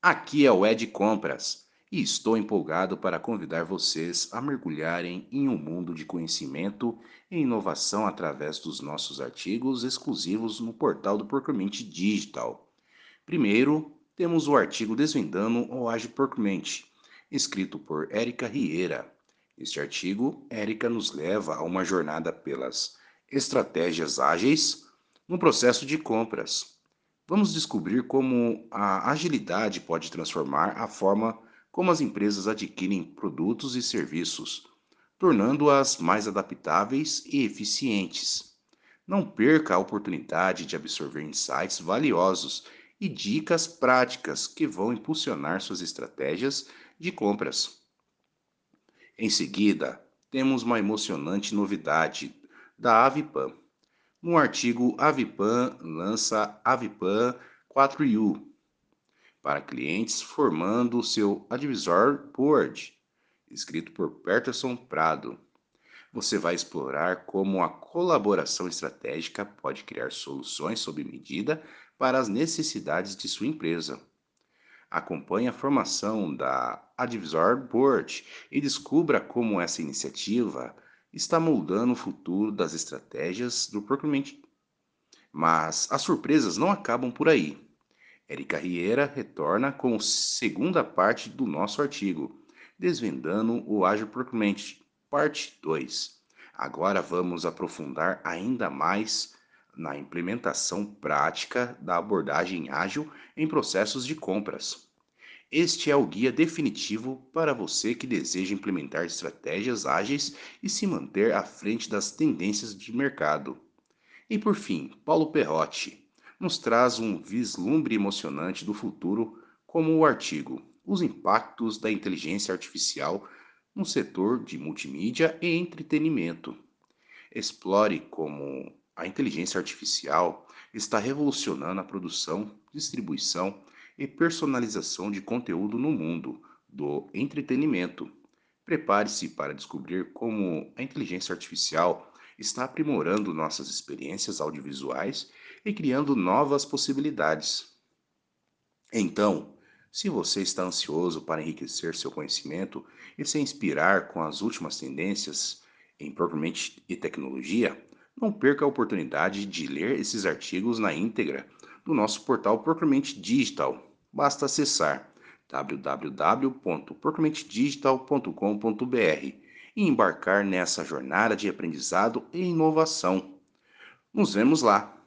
Aqui é o Ed Compras e estou empolgado para convidar vocês a mergulharem em um mundo de conhecimento e inovação através dos nossos artigos exclusivos no portal do Procurement Digital. Primeiro, temos o artigo Desvendando o Ágil Procurement, escrito por Érica Rieira. Este artigo, Érica nos leva a uma jornada pelas estratégias ágeis no processo de compras Vamos descobrir como a agilidade pode transformar a forma como as empresas adquirem produtos e serviços, tornando-as mais adaptáveis e eficientes. Não perca a oportunidade de absorver insights valiosos e dicas práticas que vão impulsionar suas estratégias de compras. Em seguida, temos uma emocionante novidade da Avipam no artigo Avipan lança Avipan 4U para clientes formando seu Advisor Board, escrito por Peterson Prado. Você vai explorar como a colaboração estratégica pode criar soluções sob medida para as necessidades de sua empresa. Acompanhe a formação da Advisor Board e descubra como essa iniciativa está moldando o futuro das estratégias do procurement. Mas as surpresas não acabam por aí. Érica Rieira retorna com a segunda parte do nosso artigo, Desvendando o Ágil Procurement, parte 2. Agora vamos aprofundar ainda mais na implementação prática da abordagem ágil em processos de compras. Este é o guia definitivo para você que deseja implementar estratégias ágeis e se manter à frente das tendências de mercado. E por fim, Paulo Perrotti nos traz um vislumbre emocionante do futuro, como o artigo Os impactos da inteligência artificial no setor de multimídia e entretenimento. Explore como a inteligência artificial está revolucionando a produção, distribuição e personalização de conteúdo no mundo do entretenimento. Prepare-se para descobrir como a inteligência artificial está aprimorando nossas experiências audiovisuais e criando novas possibilidades. Então, se você está ansioso para enriquecer seu conhecimento e se inspirar com as últimas tendências em Procurement e tecnologia, não perca a oportunidade de ler esses artigos na íntegra no nosso portal Procurement Digital basta acessar www.propriamentedigital.com.br e embarcar nessa jornada de aprendizado e inovação. Nos vemos lá!